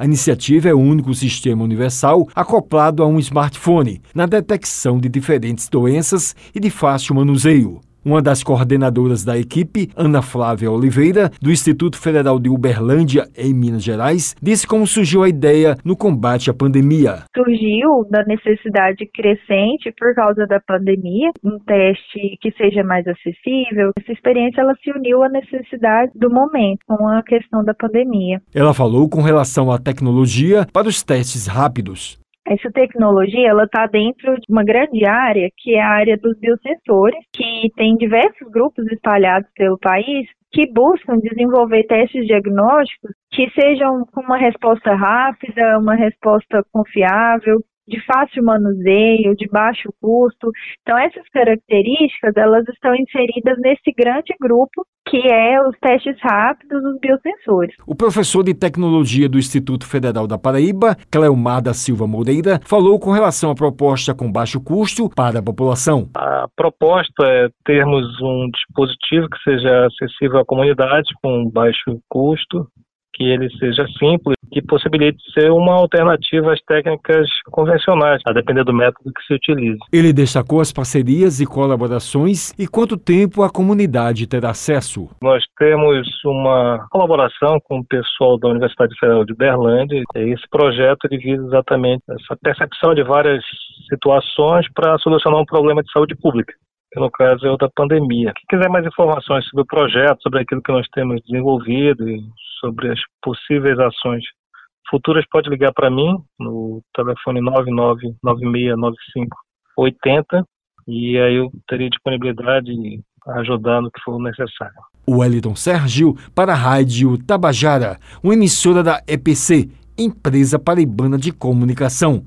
A iniciativa é o único sistema universal acoplado a um smartphone na detecção de diferentes doenças e de fácil manuseio. Uma das coordenadoras da equipe, Ana Flávia Oliveira, do Instituto Federal de Uberlândia, em Minas Gerais, disse como surgiu a ideia no combate à pandemia. Surgiu da necessidade crescente por causa da pandemia, um teste que seja mais acessível. Essa experiência ela se uniu à necessidade do momento, com a questão da pandemia. Ela falou com relação à tecnologia para os testes rápidos. Essa tecnologia ela está dentro de uma grande área que é a área dos biosensores, que tem diversos grupos espalhados pelo país que buscam desenvolver testes diagnósticos que sejam com uma resposta rápida, uma resposta confiável, de fácil manuseio, de baixo custo. Então essas características elas estão inseridas nesse grande grupo que é os testes rápidos dos biosensores. O professor de tecnologia do Instituto Federal da Paraíba, Cleomar da Silva Moreira, falou com relação à proposta com baixo custo para a população. A proposta é termos um dispositivo que seja acessível à comunidade com baixo custo, que ele seja simples, que possibilite ser uma alternativa às técnicas convencionais, a depender do método que se utilize. Ele destacou as parcerias e colaborações e quanto tempo a comunidade terá acesso. Nós temos uma colaboração com o pessoal da Universidade Federal de Berlândia. Esse projeto visa exatamente essa percepção de várias situações para solucionar um problema de saúde pública no caso é o da pandemia. Quem quiser mais informações sobre o projeto, sobre aquilo que nós temos desenvolvido e sobre as possíveis ações futuras, pode ligar para mim no telefone 99969580 e aí eu teria disponibilidade a ajudar no que for necessário. O Wellington Sérgio para a Rádio Tabajara, uma emissora da EPC, Empresa Paraibana de Comunicação